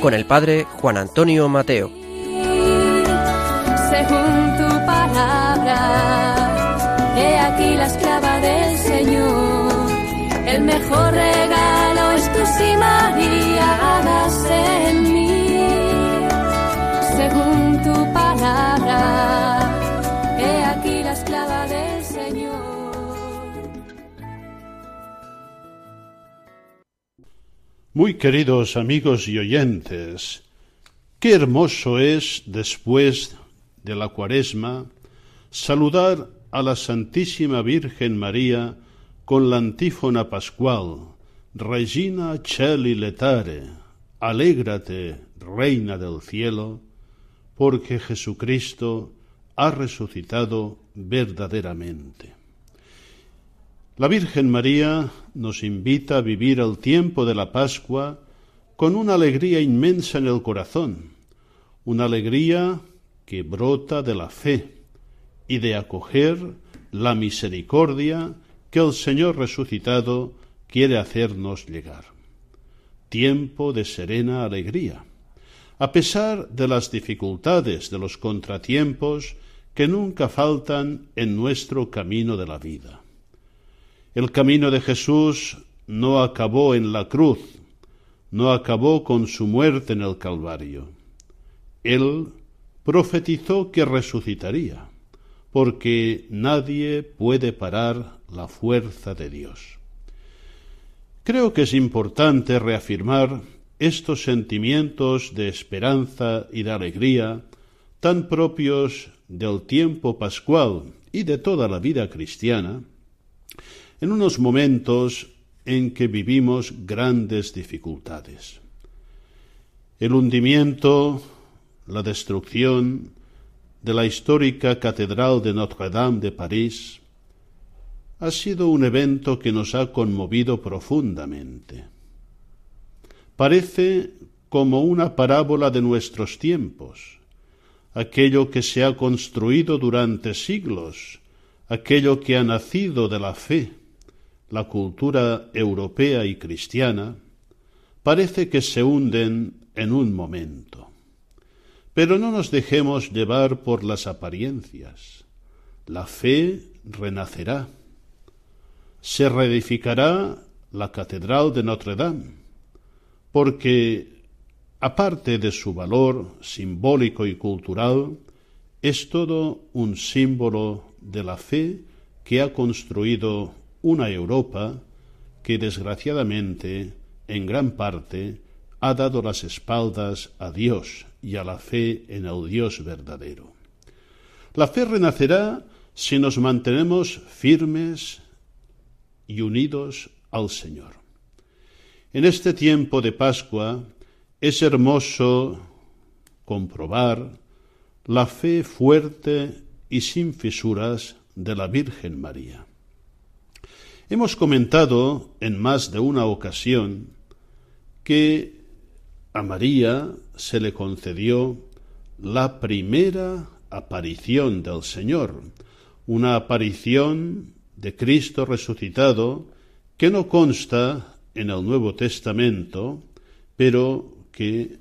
Con el padre Juan Antonio Mateo. según tu palabra. He aquí la esclava del Señor. El mejor regalo es tu sí, María, Muy queridos amigos y oyentes, qué hermoso es, después de la cuaresma, saludar a la Santísima Virgen María con la antífona pascual, Regina Cheli Letare, alégrate, Reina del cielo, porque Jesucristo ha resucitado verdaderamente. La Virgen María nos invita a vivir el tiempo de la Pascua con una alegría inmensa en el corazón, una alegría que brota de la fe y de acoger la misericordia que el Señor resucitado quiere hacernos llegar. Tiempo de serena alegría, a pesar de las dificultades, de los contratiempos que nunca faltan en nuestro camino de la vida. El camino de Jesús no acabó en la cruz, no acabó con su muerte en el Calvario. Él profetizó que resucitaría, porque nadie puede parar la fuerza de Dios. Creo que es importante reafirmar estos sentimientos de esperanza y de alegría tan propios del tiempo pascual y de toda la vida cristiana, en unos momentos en que vivimos grandes dificultades. El hundimiento, la destrucción de la histórica Catedral de Notre-Dame de París ha sido un evento que nos ha conmovido profundamente. Parece como una parábola de nuestros tiempos, aquello que se ha construido durante siglos, aquello que ha nacido de la fe, la cultura europea y cristiana, parece que se hunden en un momento. Pero no nos dejemos llevar por las apariencias. La fe renacerá. Se reedificará la Catedral de Notre Dame, porque, aparte de su valor simbólico y cultural, es todo un símbolo de la fe que ha construido una Europa que desgraciadamente en gran parte ha dado las espaldas a Dios y a la fe en el Dios verdadero. La fe renacerá si nos mantenemos firmes y unidos al Señor. En este tiempo de Pascua es hermoso comprobar la fe fuerte y sin fisuras de la Virgen María. Hemos comentado en más de una ocasión que a María se le concedió la primera aparición del Señor, una aparición de Cristo resucitado que no consta en el Nuevo Testamento, pero que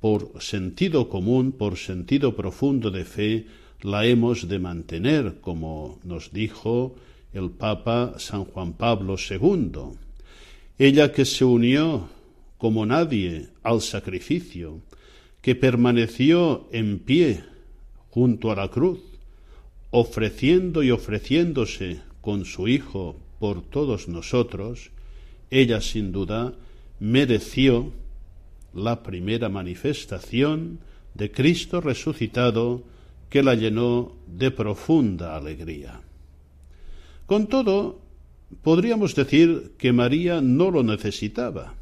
por sentido común, por sentido profundo de fe, la hemos de mantener, como nos dijo el Papa San Juan Pablo II. Ella que se unió como nadie al sacrificio, que permaneció en pie junto a la cruz, ofreciendo y ofreciéndose con su Hijo por todos nosotros, ella sin duda mereció la primera manifestación de Cristo resucitado que la llenó de profunda alegría. Con todo, podríamos decir que María no lo necesitaba,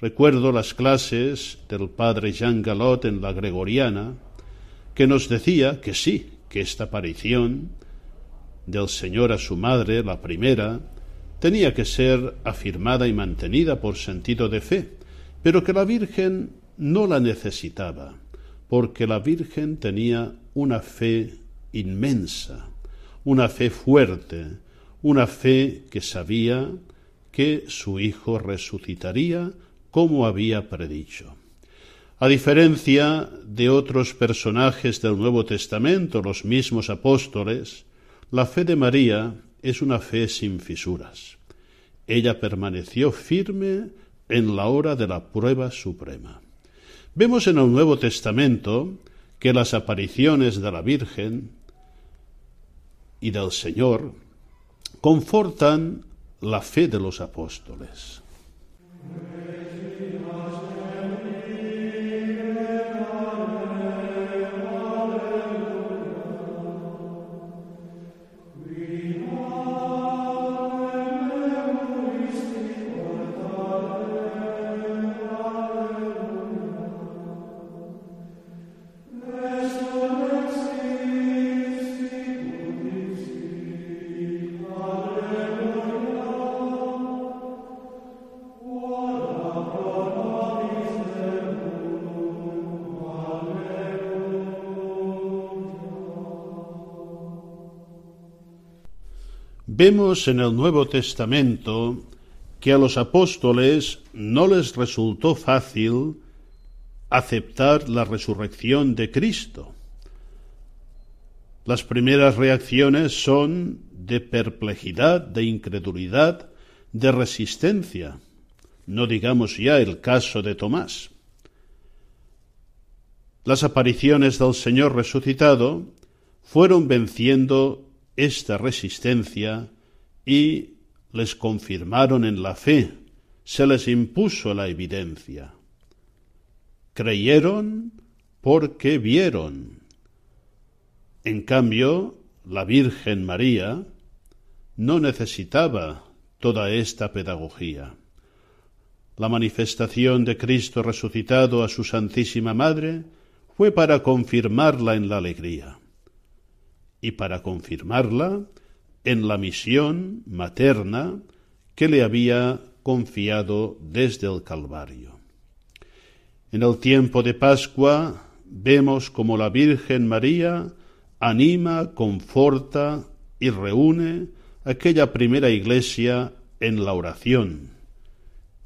Recuerdo las clases del padre Jean Galot en la Gregoriana, que nos decía que sí, que esta aparición del Señor a su madre, la primera, tenía que ser afirmada y mantenida por sentido de fe, pero que la Virgen no la necesitaba, porque la Virgen tenía una fe inmensa, una fe fuerte, una fe que sabía que su Hijo resucitaría como había predicho. A diferencia de otros personajes del Nuevo Testamento, los mismos apóstoles, la fe de María es una fe sin fisuras. Ella permaneció firme en la hora de la prueba suprema. Vemos en el Nuevo Testamento que las apariciones de la Virgen y del Señor confortan la fe de los apóstoles. Vemos en el Nuevo Testamento que a los apóstoles no les resultó fácil aceptar la resurrección de Cristo. Las primeras reacciones son de perplejidad, de incredulidad, de resistencia, no digamos ya el caso de Tomás. Las apariciones del Señor resucitado fueron venciendo esta resistencia y les confirmaron en la fe, se les impuso la evidencia. Creyeron porque vieron. En cambio, la Virgen María no necesitaba toda esta pedagogía. La manifestación de Cristo resucitado a su Santísima Madre fue para confirmarla en la alegría y para confirmarla en la misión materna que le había confiado desde el Calvario. En el tiempo de Pascua vemos como la Virgen María anima, conforta y reúne aquella primera iglesia en la oración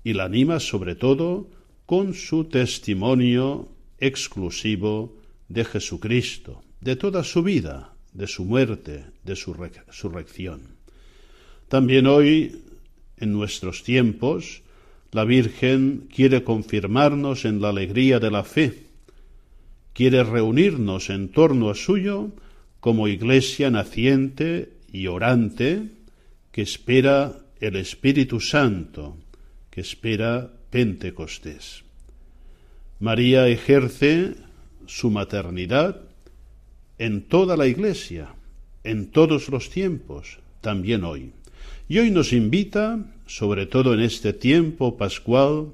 y la anima sobre todo con su testimonio exclusivo de Jesucristo, de toda su vida, de su muerte, de su resurrección. También hoy, en nuestros tiempos, la Virgen quiere confirmarnos en la alegría de la fe, quiere reunirnos en torno a suyo como iglesia naciente y orante que espera el Espíritu Santo, que espera Pentecostés. María ejerce su maternidad en toda la Iglesia, en todos los tiempos, también hoy. Y hoy nos invita, sobre todo en este tiempo pascual,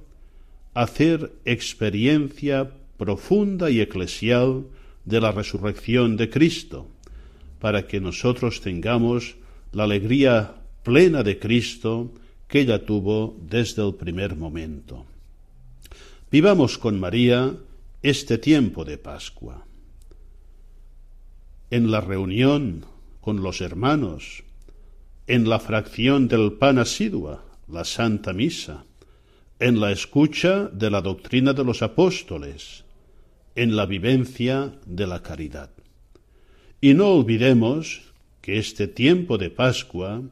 a hacer experiencia profunda y eclesial de la resurrección de Cristo, para que nosotros tengamos la alegría plena de Cristo que ella tuvo desde el primer momento. Vivamos con María este tiempo de Pascua en la reunión con los hermanos, en la fracción del pan asidua, la Santa Misa, en la escucha de la doctrina de los apóstoles, en la vivencia de la caridad. Y no olvidemos que este tiempo de Pascua,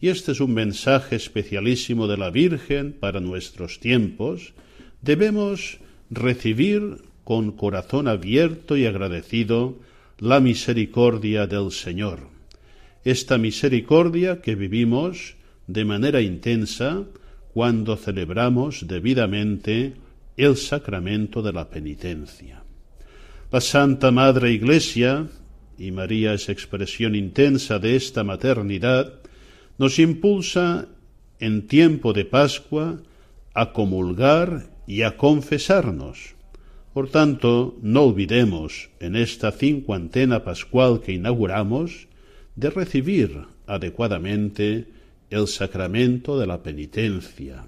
y este es un mensaje especialísimo de la Virgen para nuestros tiempos, debemos recibir con corazón abierto y agradecido la misericordia del Señor. Esta misericordia que vivimos de manera intensa cuando celebramos debidamente el sacramento de la penitencia. La Santa Madre Iglesia, y María es expresión intensa de esta maternidad, nos impulsa en tiempo de Pascua a comulgar y a confesarnos. Por tanto, no olvidemos en esta cincuentena pascual que inauguramos de recibir adecuadamente el sacramento de la penitencia,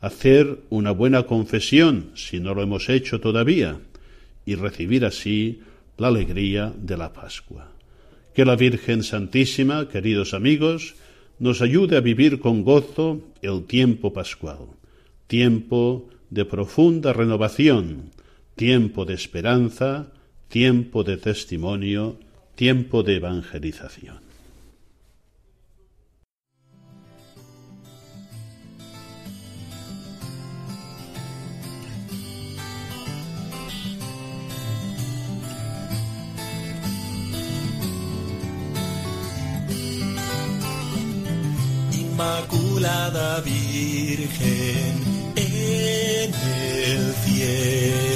hacer una buena confesión si no lo hemos hecho todavía y recibir así la alegría de la Pascua. Que la Virgen Santísima, queridos amigos, nos ayude a vivir con gozo el tiempo pascual, tiempo de profunda renovación, tiempo de esperanza, tiempo de testimonio, tiempo de evangelización. Inmaculada Virgen en el cielo,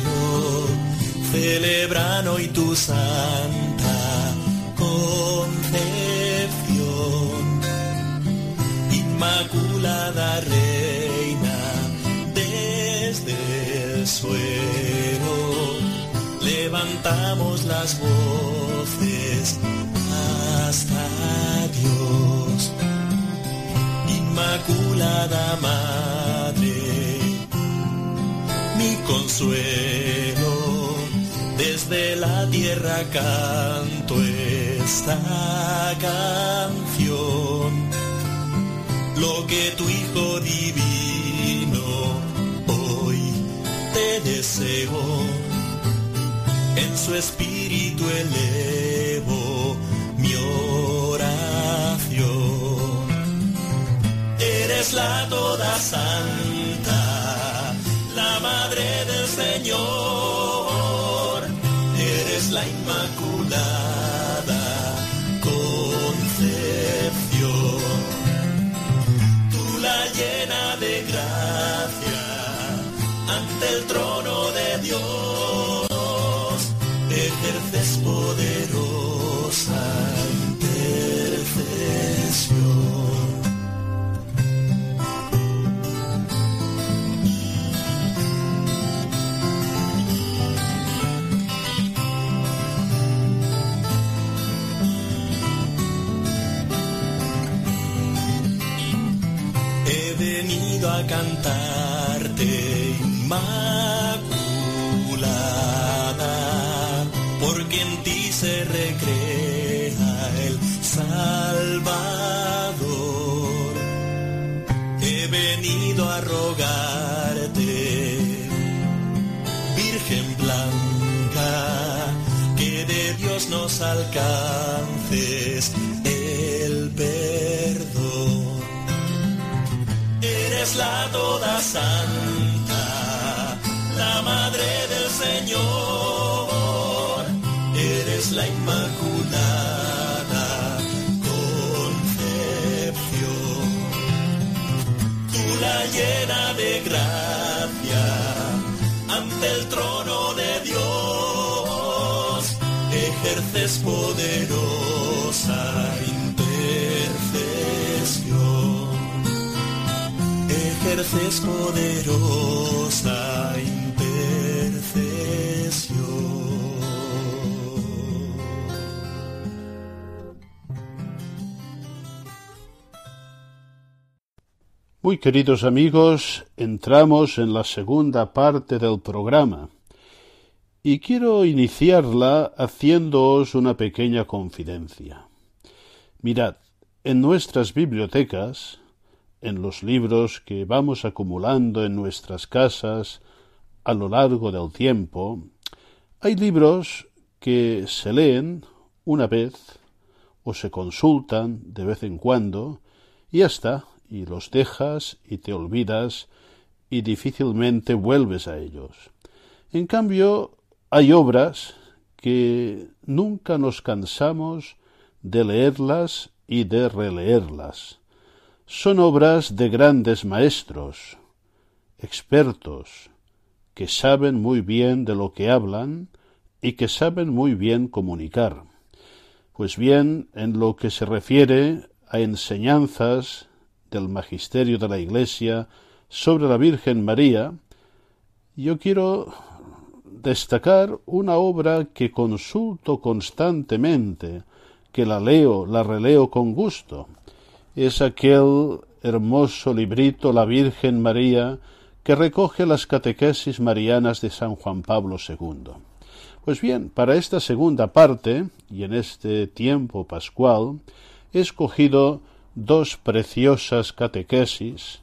celebran hoy tu santa concepción. Inmaculada Reina, desde el suelo, levantamos las voces hasta Dios Inmaculada Madre, mi consuelo, desde la tierra canto esta canción, lo que tu Hijo divino hoy te deseo, en su espíritu elevo mi oración. Eres la toda santa, la madre del Señor, eres la inmaculada Inmaculada, porque en ti se recrea el Salvador. He venido a rogarte, Virgen blanca, que de Dios nos alcances el perdón. Eres la toda santa, Señor. Eres la inmaculada concepción. Tú la llena de gracia ante el trono de Dios. Ejerces poderosa intercesión ejerces poderosa intercesión. Muy queridos amigos, entramos en la segunda parte del programa y quiero iniciarla haciéndoos una pequeña confidencia. Mirad, en nuestras bibliotecas, en los libros que vamos acumulando en nuestras casas a lo largo del tiempo, hay libros que se leen una vez o se consultan de vez en cuando y ya está, y los dejas y te olvidas y difícilmente vuelves a ellos. En cambio, hay obras que nunca nos cansamos de leerlas y de releerlas. Son obras de grandes maestros, expertos, que saben muy bien de lo que hablan y que saben muy bien comunicar. Pues bien, en lo que se refiere a enseñanzas del magisterio de la Iglesia sobre la Virgen María, Yo quiero destacar una obra que consulto constantemente, que la leo, la releo con gusto. Es aquel hermoso librito La Virgen María que recoge las catequesis marianas de San Juan Pablo II. Pues bien, para esta segunda parte, y en este tiempo pascual, he escogido dos preciosas catequesis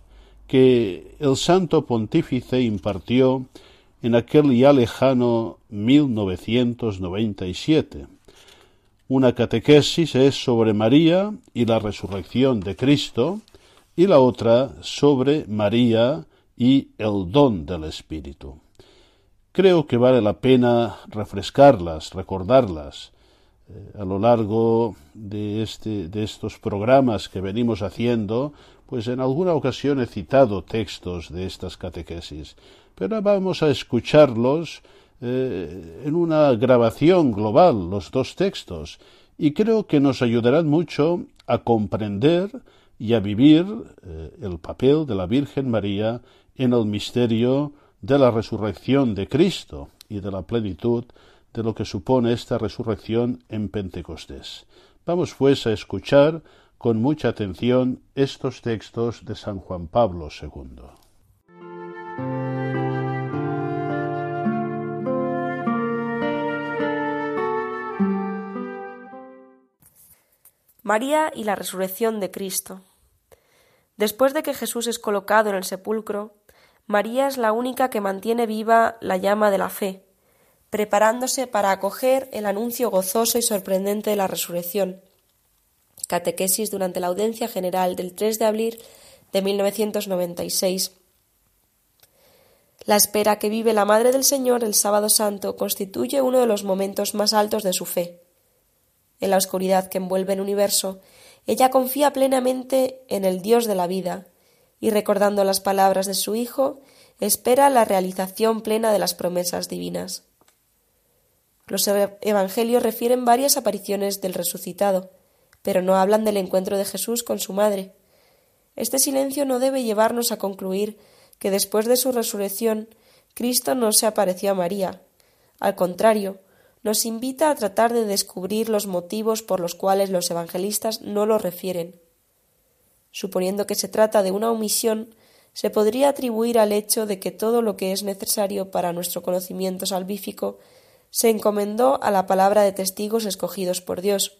que el Santo Pontífice impartió en aquel ya lejano 1997. Una catequesis es sobre María y la resurrección de Cristo, y la otra sobre María y el don del Espíritu. Creo que vale la pena refrescarlas, recordarlas. Eh, a lo largo de, este, de estos programas que venimos haciendo, pues en alguna ocasión he citado textos de estas catequesis, pero vamos a escucharlos eh, en una grabación global, los dos textos, y creo que nos ayudarán mucho a comprender y a vivir eh, el papel de la Virgen María en el misterio de la resurrección de Cristo y de la plenitud de lo que supone esta resurrección en Pentecostés. Vamos pues a escuchar con mucha atención estos textos de San Juan Pablo II. María y la resurrección de Cristo. Después de que Jesús es colocado en el sepulcro, María es la única que mantiene viva la llama de la fe, preparándose para acoger el anuncio gozoso y sorprendente de la resurrección. Catequesis durante la audiencia general del 3 de abril de 1996. La espera que vive la Madre del Señor el sábado santo constituye uno de los momentos más altos de su fe. En la oscuridad que envuelve el universo, ella confía plenamente en el Dios de la vida, y recordando las palabras de su Hijo, espera la realización plena de las promesas divinas. Los evangelios refieren varias apariciones del resucitado, pero no hablan del encuentro de Jesús con su madre. Este silencio no debe llevarnos a concluir que después de su resurrección Cristo no se apareció a María. Al contrario, nos invita a tratar de descubrir los motivos por los cuales los evangelistas no lo refieren. Suponiendo que se trata de una omisión, se podría atribuir al hecho de que todo lo que es necesario para nuestro conocimiento salvífico se encomendó a la palabra de testigos escogidos por Dios,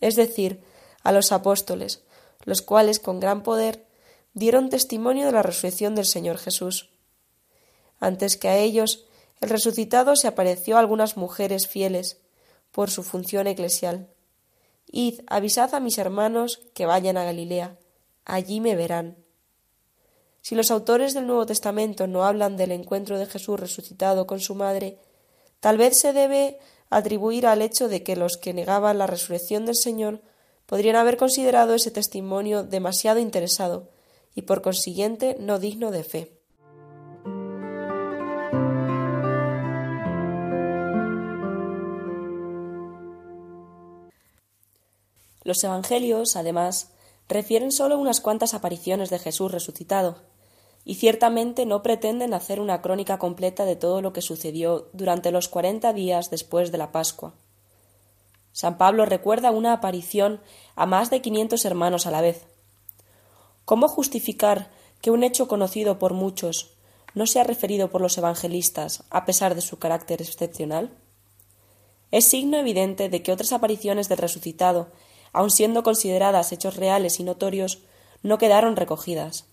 es decir, a los apóstoles, los cuales con gran poder dieron testimonio de la resurrección del Señor Jesús. Antes que a ellos, el resucitado se apareció a algunas mujeres fieles, por su función eclesial. Id, avisad a mis hermanos que vayan a Galilea allí me verán. Si los autores del Nuevo Testamento no hablan del encuentro de Jesús resucitado con su madre, tal vez se debe atribuir al hecho de que los que negaban la resurrección del Señor podrían haber considerado ese testimonio demasiado interesado y por consiguiente no digno de fe. Los Evangelios, además, refieren solo unas cuantas apariciones de Jesús resucitado, y ciertamente no pretenden hacer una crónica completa de todo lo que sucedió durante los cuarenta días después de la Pascua. San Pablo recuerda una aparición a más de quinientos hermanos a la vez. ¿Cómo justificar que un hecho conocido por muchos no sea referido por los evangelistas a pesar de su carácter excepcional? Es signo evidente de que otras apariciones del resucitado aun siendo consideradas hechos reales y notorios, no quedaron recogidas.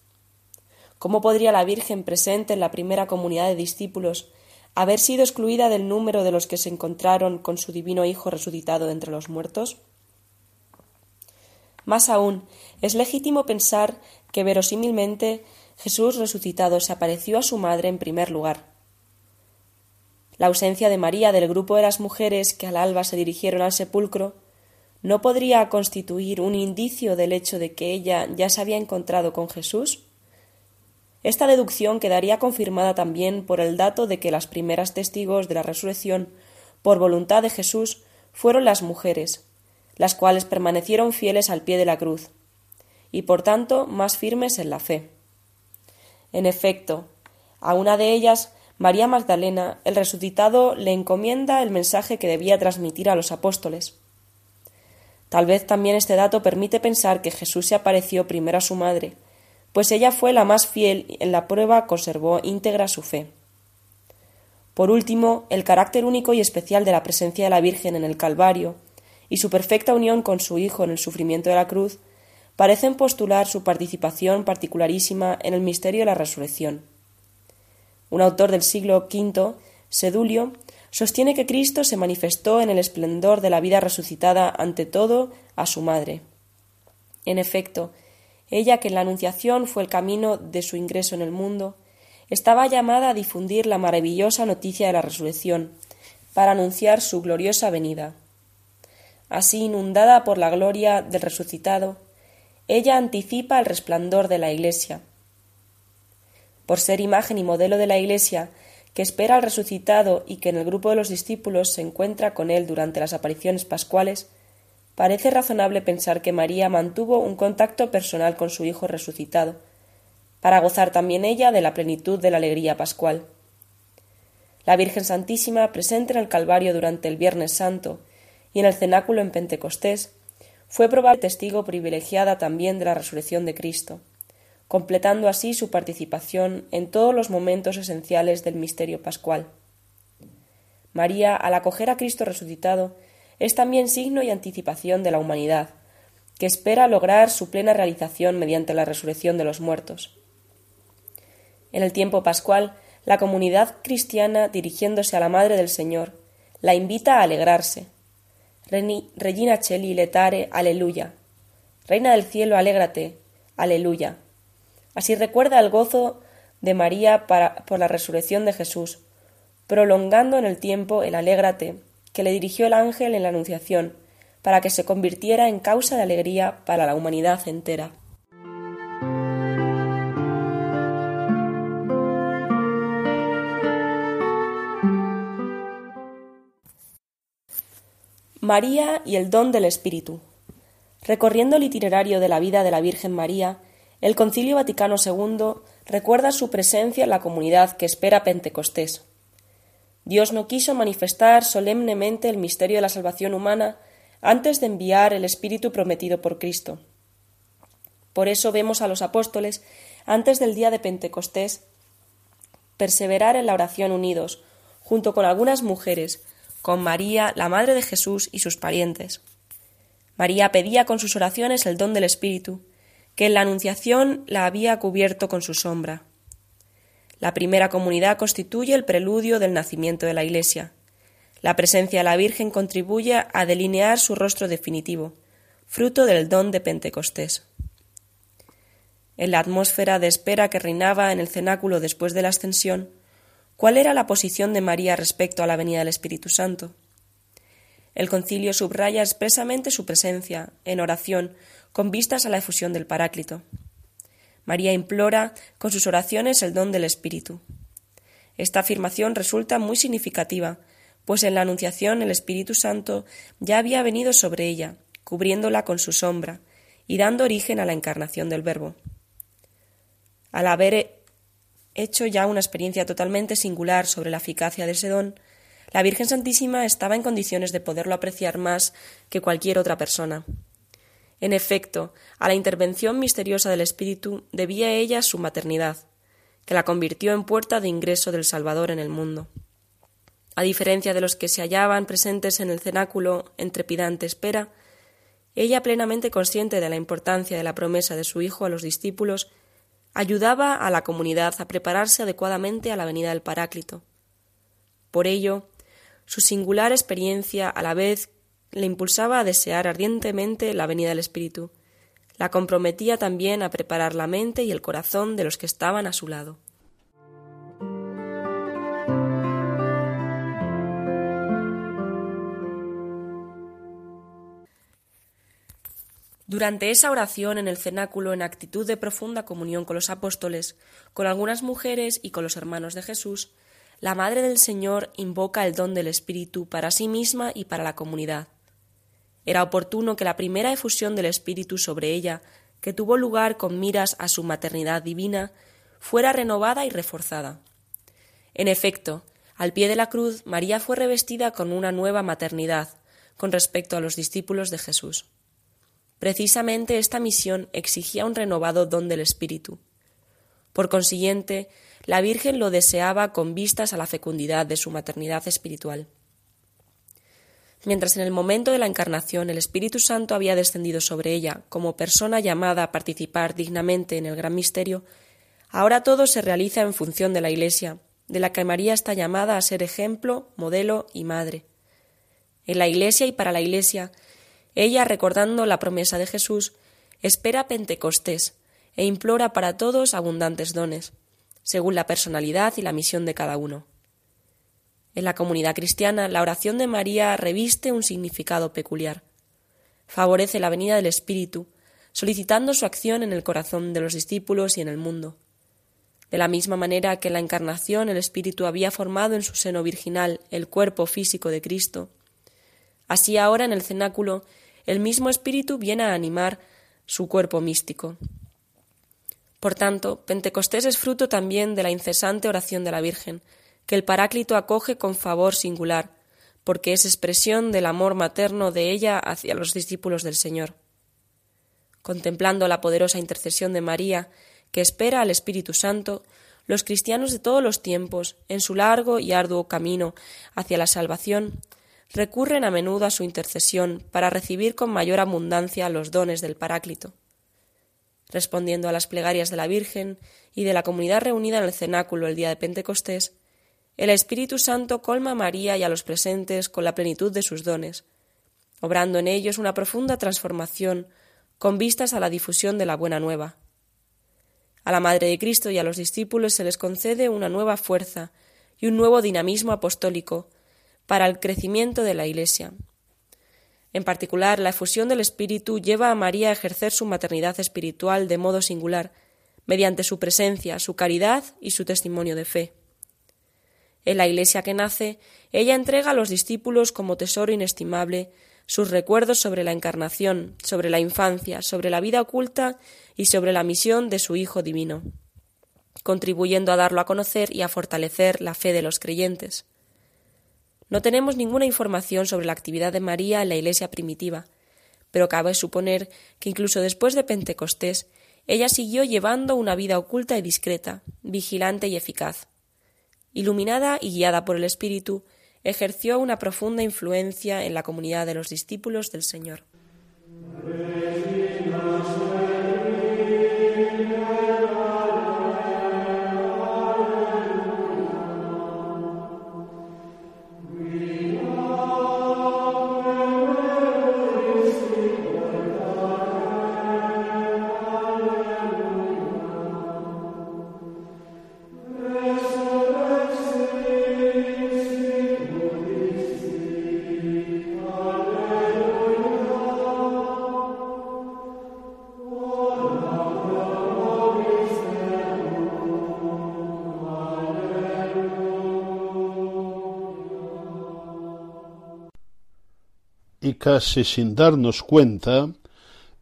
¿Cómo podría la Virgen presente en la primera comunidad de discípulos haber sido excluida del número de los que se encontraron con su divino Hijo resucitado entre los muertos? Más aún, es legítimo pensar que verosímilmente Jesús resucitado se apareció a su madre en primer lugar. La ausencia de María del grupo de las mujeres que al alba se dirigieron al sepulcro ¿No podría constituir un indicio del hecho de que ella ya se había encontrado con Jesús? Esta deducción quedaría confirmada también por el dato de que las primeras testigos de la resurrección, por voluntad de Jesús, fueron las mujeres, las cuales permanecieron fieles al pie de la cruz, y por tanto más firmes en la fe. En efecto, a una de ellas María Magdalena, el resucitado le encomienda el mensaje que debía transmitir a los apóstoles. Tal vez también este dato permite pensar que Jesús se apareció primero a su madre, pues ella fue la más fiel y en la prueba conservó íntegra su fe. Por último, el carácter único y especial de la presencia de la Virgen en el Calvario y su perfecta unión con su Hijo en el sufrimiento de la cruz parecen postular su participación particularísima en el misterio de la resurrección. Un autor del siglo V, Sedulio, sostiene que Cristo se manifestó en el esplendor de la vida resucitada ante todo a su madre. En efecto, ella que en la Anunciación fue el camino de su ingreso en el mundo, estaba llamada a difundir la maravillosa noticia de la resurrección, para anunciar su gloriosa venida. Así, inundada por la gloria del resucitado, ella anticipa el resplandor de la Iglesia. Por ser imagen y modelo de la Iglesia, que espera al resucitado y que en el grupo de los discípulos se encuentra con él durante las apariciones pascuales, parece razonable pensar que María mantuvo un contacto personal con su Hijo resucitado, para gozar también ella de la plenitud de la alegría pascual. La Virgen Santísima, presente en el Calvario durante el Viernes Santo y en el cenáculo en Pentecostés, fue probable testigo privilegiada también de la resurrección de Cristo, completando así su participación en todos los momentos esenciales del misterio pascual. María, al acoger a Cristo resucitado, es también signo y anticipación de la humanidad, que espera lograr su plena realización mediante la resurrección de los muertos. En el tiempo pascual, la comunidad cristiana, dirigiéndose a la Madre del Señor, la invita a alegrarse. Regina Cheli letare, aleluya. Reina del cielo, alégrate, aleluya. Así recuerda el gozo de María por la resurrección de Jesús, prolongando en el tiempo el alégrate que le dirigió el ángel en la Anunciación, para que se convirtiera en causa de alegría para la humanidad entera. María y el don del Espíritu. Recorriendo el itinerario de la vida de la Virgen María, el Concilio Vaticano II recuerda su presencia en la comunidad que espera Pentecostés. Dios no quiso manifestar solemnemente el misterio de la salvación humana antes de enviar el Espíritu prometido por Cristo. Por eso vemos a los apóstoles, antes del día de Pentecostés, perseverar en la oración unidos, junto con algunas mujeres, con María, la Madre de Jesús y sus parientes. María pedía con sus oraciones el don del Espíritu, que en la Anunciación la había cubierto con su sombra. La primera comunidad constituye el preludio del nacimiento de la Iglesia. La presencia de la Virgen contribuye a delinear su rostro definitivo, fruto del don de Pentecostés. En la atmósfera de espera que reinaba en el cenáculo después de la ascensión, ¿Cuál era la posición de María respecto a la venida del Espíritu Santo? El concilio subraya expresamente su presencia, en oración, con vistas a la efusión del Paráclito. María implora con sus oraciones el don del Espíritu. Esta afirmación resulta muy significativa, pues en la Anunciación el Espíritu Santo ya había venido sobre ella, cubriéndola con su sombra y dando origen a la encarnación del Verbo. Al haber hecho ya una experiencia totalmente singular sobre la eficacia de ese don, la Virgen Santísima estaba en condiciones de poderlo apreciar más que cualquier otra persona. En efecto, a la intervención misteriosa del Espíritu debía ella su maternidad, que la convirtió en puerta de ingreso del Salvador en el mundo. A diferencia de los que se hallaban presentes en el cenáculo en trepidante espera, ella plenamente consciente de la importancia de la promesa de su Hijo a los discípulos, ayudaba a la comunidad a prepararse adecuadamente a la venida del Paráclito. Por ello, su singular experiencia a la vez le impulsaba a desear ardientemente la venida del Espíritu, la comprometía también a preparar la mente y el corazón de los que estaban a su lado. Durante esa oración en el cenáculo, en actitud de profunda comunión con los apóstoles, con algunas mujeres y con los hermanos de Jesús, la Madre del Señor invoca el don del Espíritu para sí misma y para la comunidad. Era oportuno que la primera efusión del Espíritu sobre ella, que tuvo lugar con miras a su maternidad divina, fuera renovada y reforzada. En efecto, al pie de la cruz, María fue revestida con una nueva maternidad con respecto a los discípulos de Jesús. Precisamente esta misión exigía un renovado don del Espíritu. Por consiguiente, la Virgen lo deseaba con vistas a la fecundidad de su maternidad espiritual. Mientras en el momento de la encarnación el Espíritu Santo había descendido sobre ella como persona llamada a participar dignamente en el gran misterio, ahora todo se realiza en función de la Iglesia, de la que María está llamada a ser ejemplo, modelo y madre. En la Iglesia y para la Iglesia, ella, recordando la promesa de Jesús, espera Pentecostés e implora para todos abundantes dones, según la personalidad y la misión de cada uno. En la comunidad cristiana, la oración de María reviste un significado peculiar. Favorece la venida del Espíritu, solicitando su acción en el corazón de los discípulos y en el mundo. De la misma manera que en la encarnación el Espíritu había formado en su seno virginal el cuerpo físico de Cristo, así ahora en el cenáculo el mismo Espíritu viene a animar su cuerpo místico. Por tanto, Pentecostés es fruto también de la incesante oración de la Virgen, que el Paráclito acoge con favor singular, porque es expresión del amor materno de ella hacia los discípulos del Señor. Contemplando la poderosa intercesión de María, que espera al Espíritu Santo, los cristianos de todos los tiempos, en su largo y arduo camino hacia la salvación, recurren a menudo a su intercesión para recibir con mayor abundancia los dones del Paráclito. Respondiendo a las plegarias de la Virgen y de la comunidad reunida en el cenáculo el día de Pentecostés, el Espíritu Santo colma a María y a los presentes con la plenitud de sus dones, obrando en ellos una profunda transformación con vistas a la difusión de la buena nueva. A la Madre de Cristo y a los discípulos se les concede una nueva fuerza y un nuevo dinamismo apostólico para el crecimiento de la Iglesia. En particular, la efusión del Espíritu lleva a María a ejercer su maternidad espiritual de modo singular, mediante su presencia, su caridad y su testimonio de fe. En la Iglesia que nace, ella entrega a los discípulos como tesoro inestimable sus recuerdos sobre la encarnación, sobre la infancia, sobre la vida oculta y sobre la misión de su Hijo Divino, contribuyendo a darlo a conocer y a fortalecer la fe de los creyentes. No tenemos ninguna información sobre la actividad de María en la Iglesia primitiva, pero cabe suponer que incluso después de Pentecostés ella siguió llevando una vida oculta y discreta, vigilante y eficaz. Iluminada y guiada por el Espíritu, ejerció una profunda influencia en la comunidad de los discípulos del Señor. Casi sin darnos cuenta,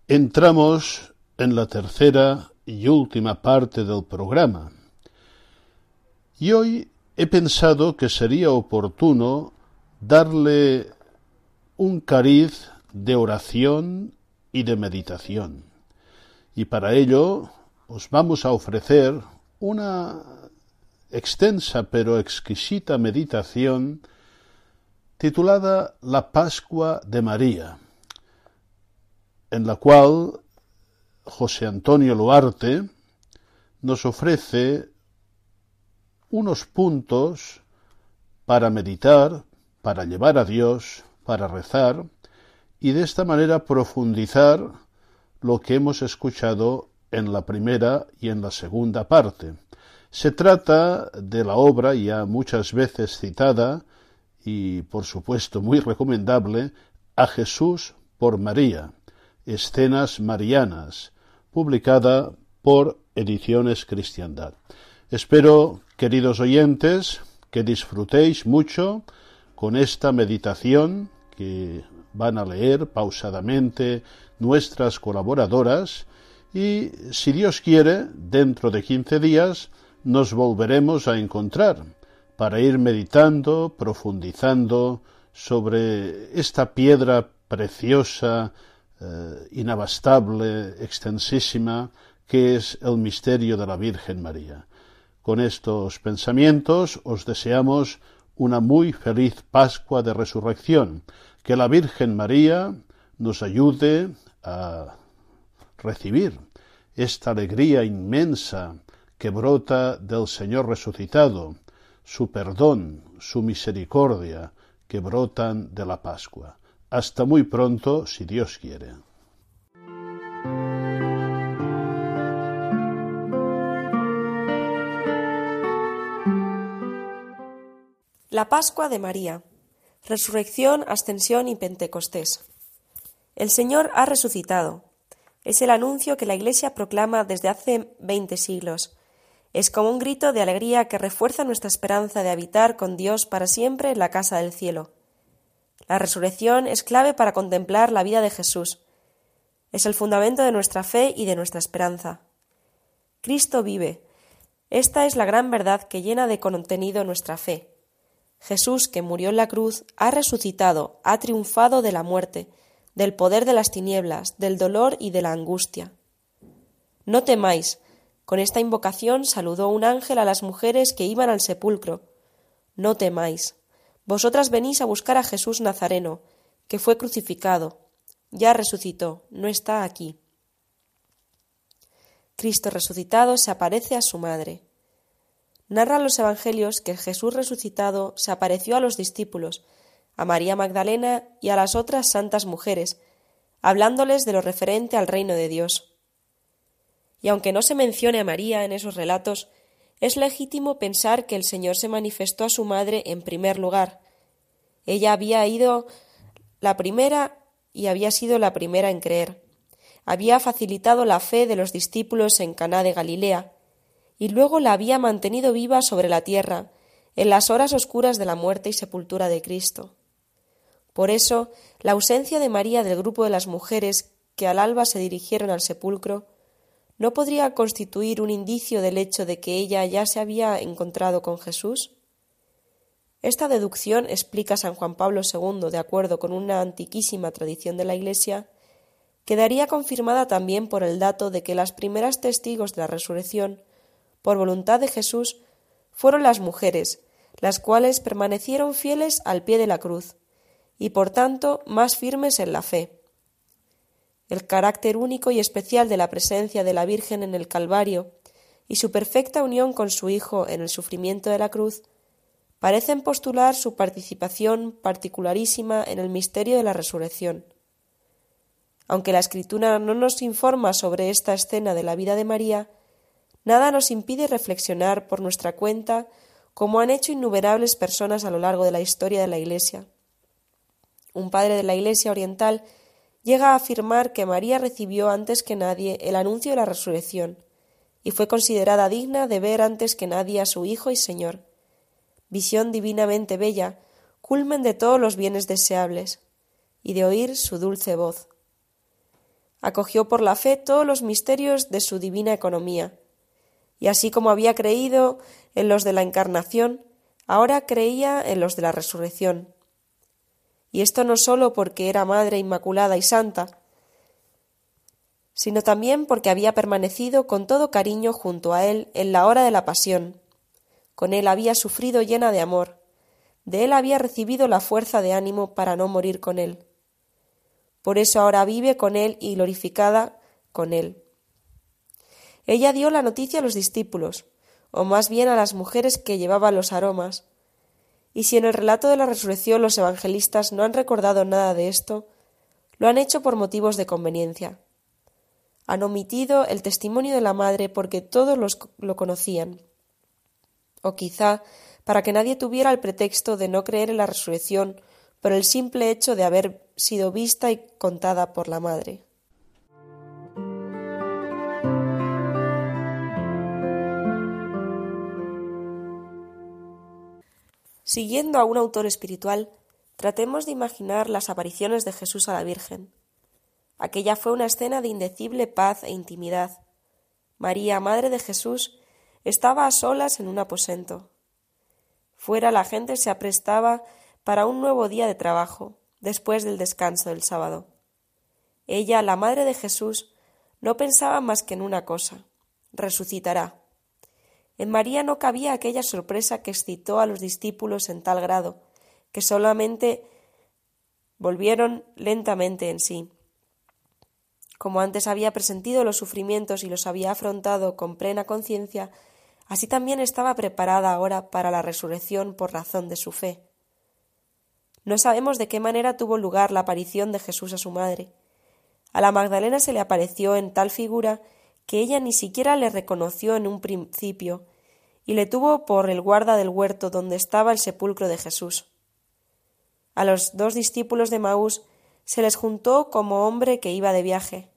entramos en la tercera y última parte del programa. Y hoy he pensado que sería oportuno darle un cariz de oración y de meditación. Y para ello os vamos a ofrecer una extensa pero exquisita meditación titulada La Pascua de María, en la cual José Antonio Luarte nos ofrece unos puntos para meditar, para llevar a Dios, para rezar y de esta manera profundizar lo que hemos escuchado en la primera y en la segunda parte. Se trata de la obra ya muchas veces citada y por supuesto muy recomendable A Jesús por María, Escenas Marianas, publicada por Ediciones Cristiandad. Espero, queridos oyentes, que disfrutéis mucho con esta meditación que van a leer pausadamente nuestras colaboradoras y, si Dios quiere, dentro de quince días nos volveremos a encontrar para ir meditando, profundizando sobre esta piedra preciosa, eh, inabastable, extensísima, que es el misterio de la Virgen María. Con estos pensamientos os deseamos una muy feliz Pascua de Resurrección, que la Virgen María nos ayude a recibir esta alegría inmensa que brota del Señor resucitado, su perdón, su misericordia, que brotan de la Pascua. Hasta muy pronto, si Dios quiere. La Pascua de María. Resurrección, Ascensión y Pentecostés. El Señor ha resucitado. Es el anuncio que la Iglesia proclama desde hace veinte siglos. Es como un grito de alegría que refuerza nuestra esperanza de habitar con Dios para siempre en la casa del cielo. La resurrección es clave para contemplar la vida de Jesús. Es el fundamento de nuestra fe y de nuestra esperanza. Cristo vive. Esta es la gran verdad que llena de contenido nuestra fe. Jesús, que murió en la cruz, ha resucitado, ha triunfado de la muerte, del poder de las tinieblas, del dolor y de la angustia. No temáis. Con esta invocación saludó un ángel a las mujeres que iban al sepulcro. No temáis. Vosotras venís a buscar a Jesús Nazareno, que fue crucificado. Ya resucitó, no está aquí. Cristo resucitado se aparece a su madre. Narran los Evangelios que Jesús resucitado se apareció a los discípulos, a María Magdalena y a las otras santas mujeres, hablándoles de lo referente al reino de Dios. Y aunque no se mencione a María en esos relatos, es legítimo pensar que el Señor se manifestó a su madre en primer lugar. Ella había ido la primera y había sido la primera en creer. Había facilitado la fe de los discípulos en Caná de Galilea, y luego la había mantenido viva sobre la tierra, en las horas oscuras de la muerte y sepultura de Cristo. Por eso, la ausencia de María del grupo de las mujeres que al alba se dirigieron al sepulcro no podría constituir un indicio del hecho de que ella ya se había encontrado con Jesús. Esta deducción explica San Juan Pablo II, de acuerdo con una antiquísima tradición de la Iglesia, quedaría confirmada también por el dato de que las primeras testigos de la resurrección por voluntad de Jesús, fueron las mujeres, las cuales permanecieron fieles al pie de la cruz, y por tanto más firmes en la fe. El carácter único y especial de la presencia de la Virgen en el Calvario y su perfecta unión con su Hijo en el sufrimiento de la cruz parecen postular su participación particularísima en el misterio de la resurrección. Aunque la Escritura no nos informa sobre esta escena de la vida de María, Nada nos impide reflexionar por nuestra cuenta como han hecho innumerables personas a lo largo de la historia de la Iglesia. Un padre de la Iglesia oriental llega a afirmar que María recibió antes que nadie el anuncio de la resurrección y fue considerada digna de ver antes que nadie a su Hijo y Señor. Visión divinamente bella, culmen de todos los bienes deseables, y de oír su dulce voz. Acogió por la fe todos los misterios de su divina economía, y así como había creído en los de la encarnación, ahora creía en los de la resurrección. Y esto no sólo porque era Madre Inmaculada y Santa, sino también porque había permanecido con todo cariño junto a él en la hora de la pasión. Con él había sufrido llena de amor, de él había recibido la fuerza de ánimo para no morir con él. Por eso ahora vive con él y glorificada con él. Ella dio la noticia a los discípulos, o más bien a las mujeres que llevaban los aromas. Y si en el relato de la resurrección los evangelistas no han recordado nada de esto, lo han hecho por motivos de conveniencia. Han omitido el testimonio de la madre porque todos lo conocían. O quizá para que nadie tuviera el pretexto de no creer en la resurrección por el simple hecho de haber sido vista y contada por la madre. Siguiendo a un autor espiritual, tratemos de imaginar las apariciones de Jesús a la Virgen. Aquella fue una escena de indecible paz e intimidad. María, Madre de Jesús, estaba a solas en un aposento. Fuera la gente se aprestaba para un nuevo día de trabajo, después del descanso del sábado. Ella, la madre de Jesús, no pensaba más que en una cosa resucitará. En María no cabía aquella sorpresa que excitó a los discípulos en tal grado, que solamente volvieron lentamente en sí. Como antes había presentido los sufrimientos y los había afrontado con plena conciencia, así también estaba preparada ahora para la resurrección por razón de su fe. No sabemos de qué manera tuvo lugar la aparición de Jesús a su madre. A la Magdalena se le apareció en tal figura que ella ni siquiera le reconoció en un principio, y le tuvo por el guarda del huerto donde estaba el sepulcro de Jesús. A los dos discípulos de Maús se les juntó como hombre que iba de viaje.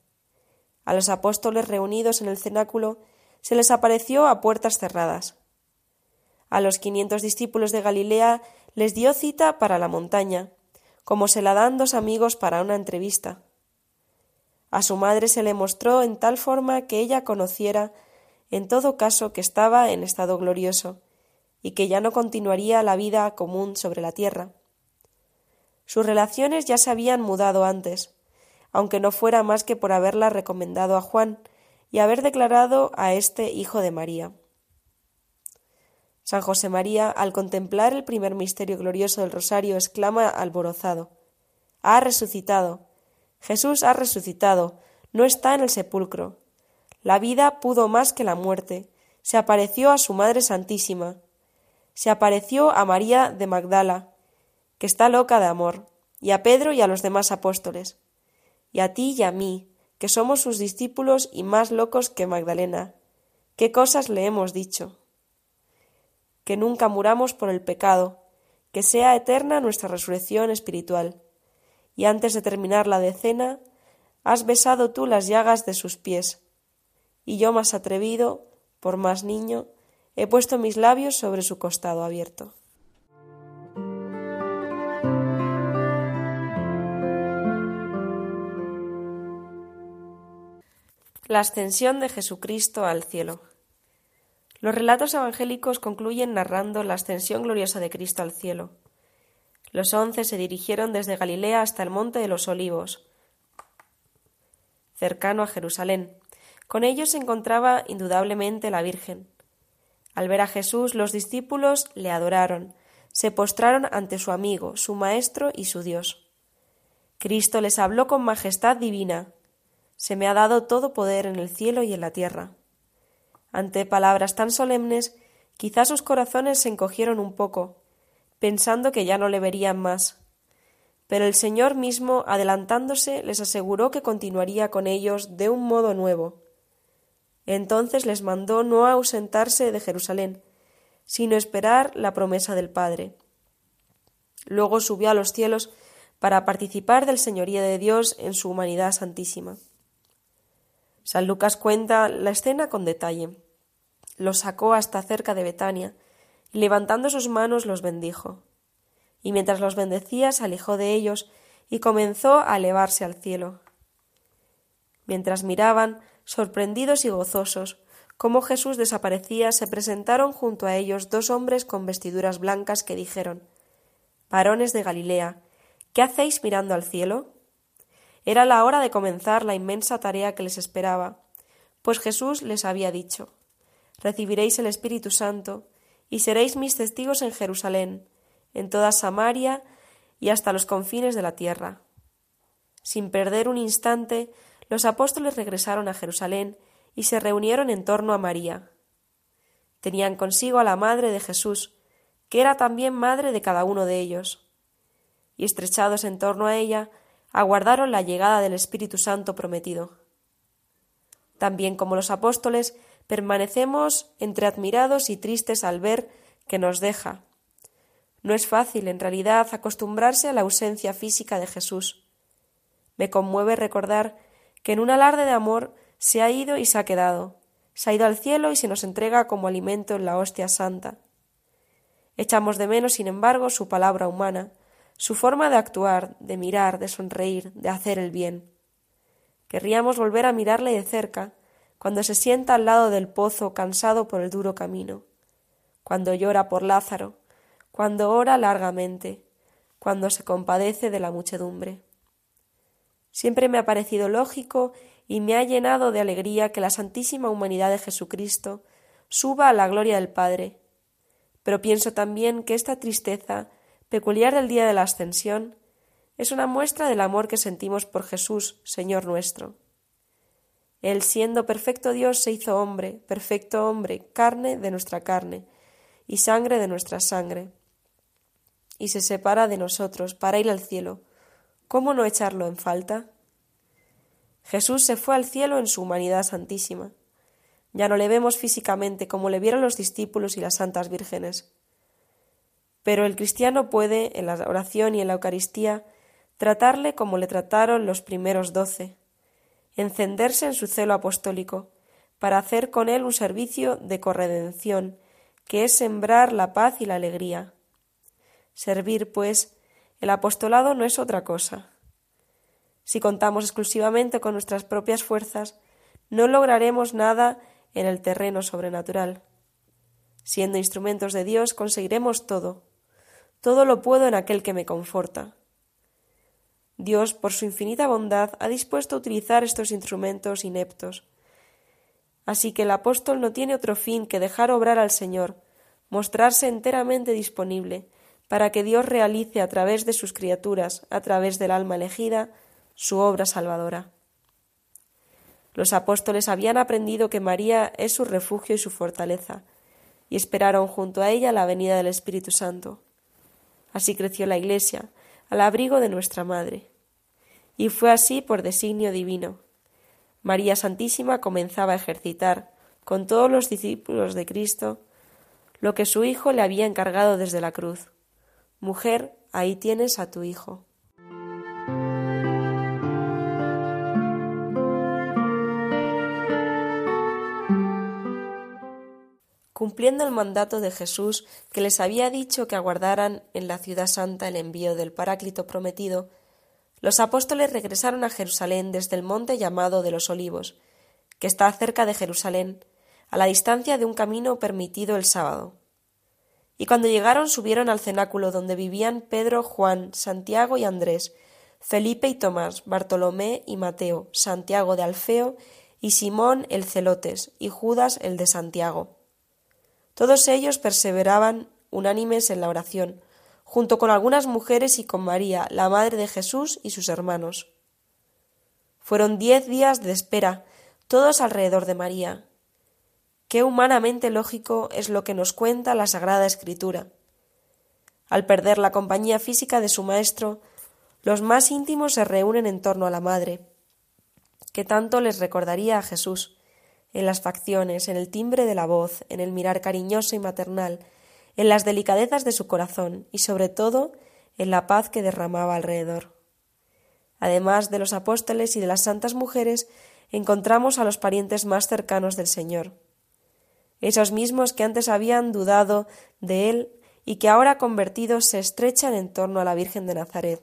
A los apóstoles reunidos en el cenáculo se les apareció a puertas cerradas. A los quinientos discípulos de Galilea les dio cita para la montaña, como se la dan dos amigos para una entrevista. A su madre se le mostró en tal forma que ella conociera, en todo caso, que estaba en estado glorioso, y que ya no continuaría la vida común sobre la tierra. Sus relaciones ya se habían mudado antes, aunque no fuera más que por haberla recomendado a Juan y haber declarado a este hijo de María. San José María, al contemplar el primer misterio glorioso del rosario, exclama alborozado Ha resucitado. Jesús ha resucitado, no está en el sepulcro. La vida pudo más que la muerte. Se apareció a su Madre Santísima. Se apareció a María de Magdala, que está loca de amor, y a Pedro y a los demás apóstoles, y a ti y a mí, que somos sus discípulos y más locos que Magdalena. ¿Qué cosas le hemos dicho? Que nunca muramos por el pecado, que sea eterna nuestra resurrección espiritual. Y antes de terminar la decena, has besado tú las llagas de sus pies. Y yo más atrevido, por más niño, he puesto mis labios sobre su costado abierto. La ascensión de Jesucristo al cielo. Los relatos evangélicos concluyen narrando la ascensión gloriosa de Cristo al cielo. Los once se dirigieron desde Galilea hasta el monte de los olivos, cercano a Jerusalén. Con ellos se encontraba indudablemente la Virgen. Al ver a Jesús, los discípulos le adoraron, se postraron ante su amigo, su Maestro y su Dios. Cristo les habló con majestad divina, se me ha dado todo poder en el cielo y en la tierra. Ante palabras tan solemnes, quizás sus corazones se encogieron un poco, pensando que ya no le verían más. Pero el Señor mismo, adelantándose, les aseguró que continuaría con ellos de un modo nuevo. Entonces les mandó no ausentarse de Jerusalén, sino esperar la promesa del Padre. Luego subió a los cielos para participar del señorío de Dios en su humanidad santísima. San Lucas cuenta la escena con detalle. Los sacó hasta cerca de Betania y levantando sus manos los bendijo. Y mientras los bendecía se alejó de ellos y comenzó a elevarse al cielo. Mientras miraban, sorprendidos y gozosos, cómo Jesús desaparecía, se presentaron junto a ellos dos hombres con vestiduras blancas que dijeron Varones de Galilea, ¿qué hacéis mirando al cielo? Era la hora de comenzar la inmensa tarea que les esperaba, pues Jesús les había dicho Recibiréis el Espíritu Santo, y seréis mis testigos en Jerusalén, en toda Samaria y hasta los confines de la tierra. Sin perder un instante, los apóstoles regresaron a Jerusalén y se reunieron en torno a María. Tenían consigo a la madre de Jesús, que era también madre de cada uno de ellos. Y estrechados en torno a ella, aguardaron la llegada del Espíritu Santo prometido. También como los apóstoles, permanecemos entre admirados y tristes al ver que nos deja. No es fácil, en realidad, acostumbrarse a la ausencia física de Jesús. Me conmueve recordar que en un alarde de amor se ha ido y se ha quedado, se ha ido al cielo y se nos entrega como alimento en la hostia santa. Echamos de menos, sin embargo, su palabra humana, su forma de actuar, de mirar, de sonreír, de hacer el bien. Querríamos volver a mirarle de cerca, cuando se sienta al lado del pozo cansado por el duro camino, cuando llora por Lázaro, cuando ora largamente, cuando se compadece de la muchedumbre. Siempre me ha parecido lógico y me ha llenado de alegría que la santísima humanidad de Jesucristo suba a la gloria del Padre. Pero pienso también que esta tristeza, peculiar del día de la ascensión, es una muestra del amor que sentimos por Jesús, Señor nuestro. Él, siendo perfecto Dios, se hizo hombre, perfecto hombre, carne de nuestra carne y sangre de nuestra sangre, y se separa de nosotros para ir al cielo. ¿Cómo no echarlo en falta? Jesús se fue al cielo en su humanidad santísima. Ya no le vemos físicamente como le vieron los discípulos y las santas vírgenes. Pero el cristiano puede, en la oración y en la Eucaristía, tratarle como le trataron los primeros doce, encenderse en su celo apostólico, para hacer con él un servicio de corredención, que es sembrar la paz y la alegría. Servir, pues, el apostolado no es otra cosa. Si contamos exclusivamente con nuestras propias fuerzas, no lograremos nada en el terreno sobrenatural. Siendo instrumentos de Dios conseguiremos todo. Todo lo puedo en aquel que me conforta. Dios, por su infinita bondad, ha dispuesto a utilizar estos instrumentos ineptos. Así que el apóstol no tiene otro fin que dejar obrar al Señor, mostrarse enteramente disponible, para que Dios realice a través de sus criaturas, a través del alma elegida, su obra salvadora. Los apóstoles habían aprendido que María es su refugio y su fortaleza, y esperaron junto a ella la venida del Espíritu Santo. Así creció la Iglesia, al abrigo de nuestra Madre. Y fue así por designio divino. María Santísima comenzaba a ejercitar, con todos los discípulos de Cristo, lo que su Hijo le había encargado desde la cruz. Mujer, ahí tienes a tu Hijo. Cumpliendo el mandato de Jesús que les había dicho que aguardaran en la ciudad santa el envío del Paráclito prometido, los apóstoles regresaron a Jerusalén desde el monte llamado de los Olivos, que está cerca de Jerusalén, a la distancia de un camino permitido el sábado. Y cuando llegaron subieron al cenáculo donde vivían Pedro, Juan, Santiago y Andrés, Felipe y Tomás, Bartolomé y Mateo, Santiago de Alfeo y Simón el Celotes y Judas el de Santiago. Todos ellos perseveraban unánimes en la oración, junto con algunas mujeres y con María, la madre de Jesús y sus hermanos. Fueron diez días de espera, todos alrededor de María. Qué humanamente lógico es lo que nos cuenta la Sagrada Escritura. Al perder la compañía física de su maestro, los más íntimos se reúnen en torno a la madre, que tanto les recordaría a Jesús, en las facciones, en el timbre de la voz, en el mirar cariñoso y maternal, en las delicadezas de su corazón y sobre todo en la paz que derramaba alrededor. Además de los apóstoles y de las santas mujeres, encontramos a los parientes más cercanos del Señor, esos mismos que antes habían dudado de Él y que ahora convertidos se estrechan en torno a la Virgen de Nazaret.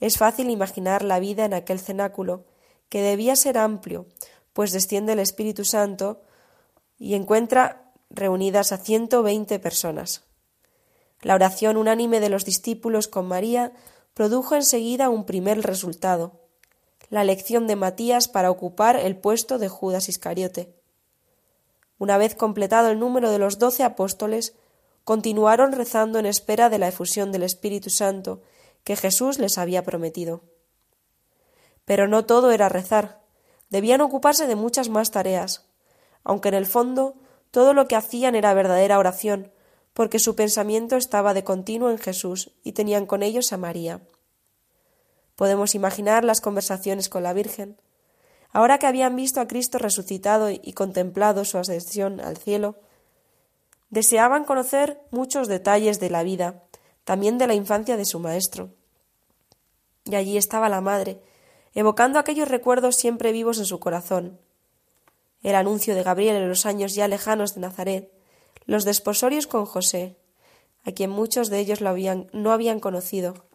Es fácil imaginar la vida en aquel cenáculo, que debía ser amplio, pues desciende el Espíritu Santo y encuentra reunidas a ciento veinte personas. La oración unánime de los discípulos con María produjo enseguida un primer resultado, la elección de Matías para ocupar el puesto de Judas Iscariote. Una vez completado el número de los doce apóstoles, continuaron rezando en espera de la efusión del Espíritu Santo que Jesús les había prometido. Pero no todo era rezar debían ocuparse de muchas más tareas, aunque en el fondo todo lo que hacían era verdadera oración, porque su pensamiento estaba de continuo en Jesús y tenían con ellos a María. Podemos imaginar las conversaciones con la Virgen. Ahora que habían visto a Cristo resucitado y contemplado su ascensión al cielo, deseaban conocer muchos detalles de la vida, también de la infancia de su Maestro. Y allí estaba la Madre, evocando aquellos recuerdos siempre vivos en su corazón. El anuncio de Gabriel en los años ya lejanos de Nazaret, los desposorios con José, a quien muchos de ellos no habían conocido,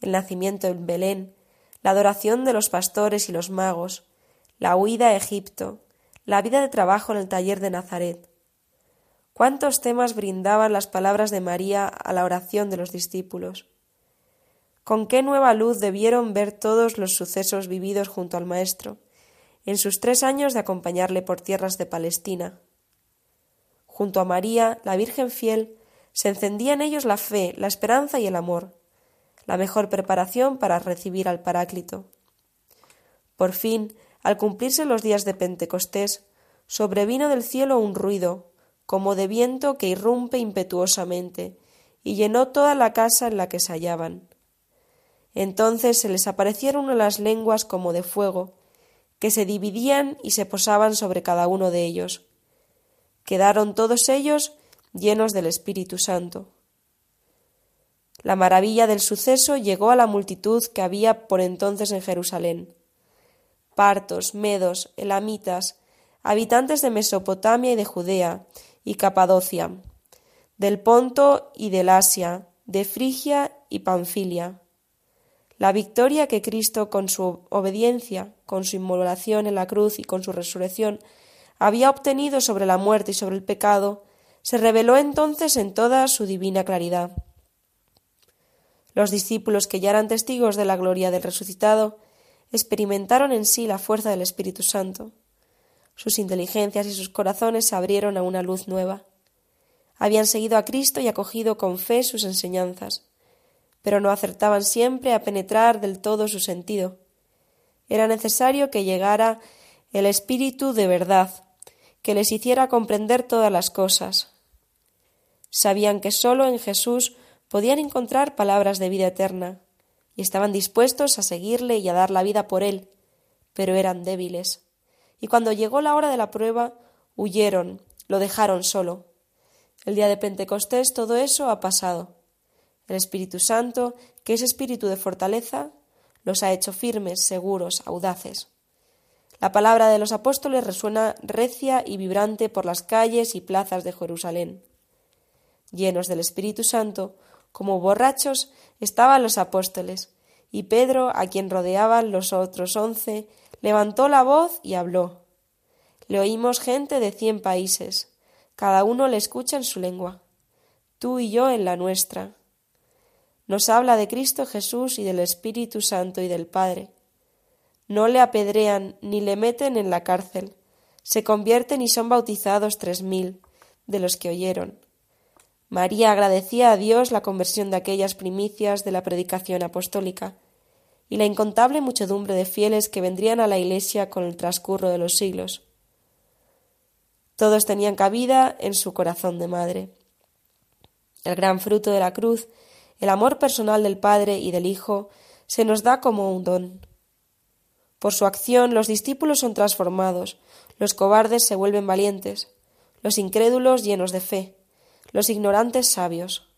el nacimiento en Belén, la adoración de los pastores y los magos, la huida a Egipto, la vida de trabajo en el taller de Nazaret. Cuántos temas brindaban las palabras de María a la oración de los discípulos. Con qué nueva luz debieron ver todos los sucesos vividos junto al Maestro, en sus tres años de acompañarle por tierras de Palestina. Junto a María, la Virgen fiel, se encendía en ellos la fe, la esperanza y el amor, la mejor preparación para recibir al Paráclito. Por fin, al cumplirse los días de Pentecostés, sobrevino del cielo un ruido, como de viento que irrumpe impetuosamente, y llenó toda la casa en la que se hallaban. Entonces se les aparecieron las lenguas como de fuego, que se dividían y se posaban sobre cada uno de ellos. Quedaron todos ellos llenos del Espíritu Santo. La maravilla del suceso llegó a la multitud que había por entonces en Jerusalén. Partos, medos, elamitas, habitantes de Mesopotamia y de Judea y Capadocia, del Ponto y del Asia, de Frigia y Panfilia. La victoria que Cristo, con su obediencia, con su inmolación en la cruz y con su resurrección, había obtenido sobre la muerte y sobre el pecado, se reveló entonces en toda su divina claridad. Los discípulos que ya eran testigos de la gloria del resucitado experimentaron en sí la fuerza del Espíritu Santo. Sus inteligencias y sus corazones se abrieron a una luz nueva. Habían seguido a Cristo y acogido con fe sus enseñanzas, pero no acertaban siempre a penetrar del todo su sentido. Era necesario que llegara el Espíritu de verdad, que les hiciera comprender todas las cosas. Sabían que sólo en Jesús podían encontrar palabras de vida eterna, y estaban dispuestos a seguirle y a dar la vida por él, pero eran débiles. Y cuando llegó la hora de la prueba, huyeron, lo dejaron solo. El día de Pentecostés todo eso ha pasado. El Espíritu Santo, que es espíritu de fortaleza, los ha hecho firmes, seguros, audaces. La palabra de los apóstoles resuena recia y vibrante por las calles y plazas de Jerusalén. Llenos del Espíritu Santo, como borrachos, estaban los apóstoles, y Pedro, a quien rodeaban los otros once, levantó la voz y habló. Le oímos gente de cien países, cada uno le escucha en su lengua, tú y yo en la nuestra. Nos habla de Cristo Jesús y del Espíritu Santo y del Padre. No le apedrean ni le meten en la cárcel. Se convierten y son bautizados tres mil de los que oyeron. María agradecía a Dios la conversión de aquellas primicias de la predicación apostólica y la incontable muchedumbre de fieles que vendrían a la Iglesia con el transcurso de los siglos. Todos tenían cabida en su corazón de madre. El gran fruto de la cruz el amor personal del Padre y del Hijo se nos da como un don. Por su acción los discípulos son transformados, los cobardes se vuelven valientes, los incrédulos llenos de fe, los ignorantes sabios.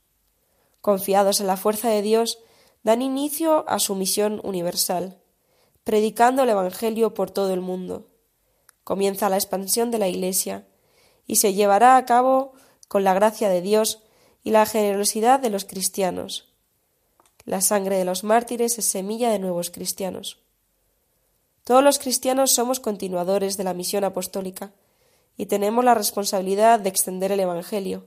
Confiados en la fuerza de Dios, dan inicio a su misión universal, predicando el Evangelio por todo el mundo. Comienza la expansión de la Iglesia y se llevará a cabo con la gracia de Dios y la generosidad de los cristianos. La sangre de los mártires es semilla de nuevos cristianos. Todos los cristianos somos continuadores de la misión apostólica y tenemos la responsabilidad de extender el Evangelio.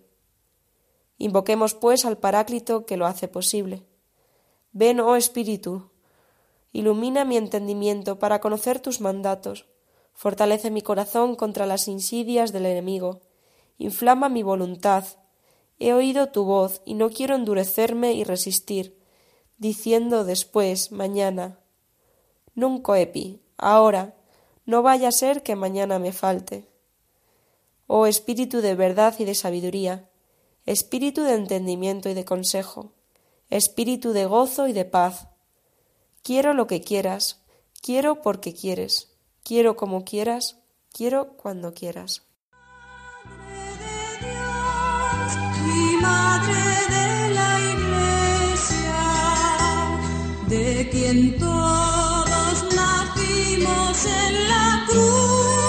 Invoquemos, pues, al Paráclito que lo hace posible. Ven, oh Espíritu, ilumina mi entendimiento para conocer tus mandatos, fortalece mi corazón contra las insidias del enemigo, inflama mi voluntad He oído tu voz y no quiero endurecerme y resistir, diciendo después, mañana. Nunca epi, ahora, no vaya a ser que mañana me falte. Oh espíritu de verdad y de sabiduría, espíritu de entendimiento y de consejo, espíritu de gozo y de paz. Quiero lo que quieras, quiero porque quieres, quiero como quieras, quiero cuando quieras. Madre de la iglesia, de quien todos nacimos en la cruz.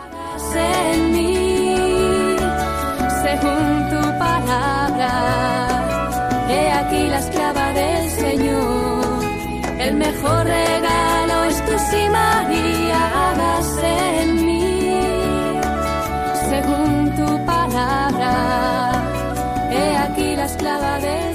mejor regalo es tu sí, María, hágase en mí según tu palabra. He aquí la esclava de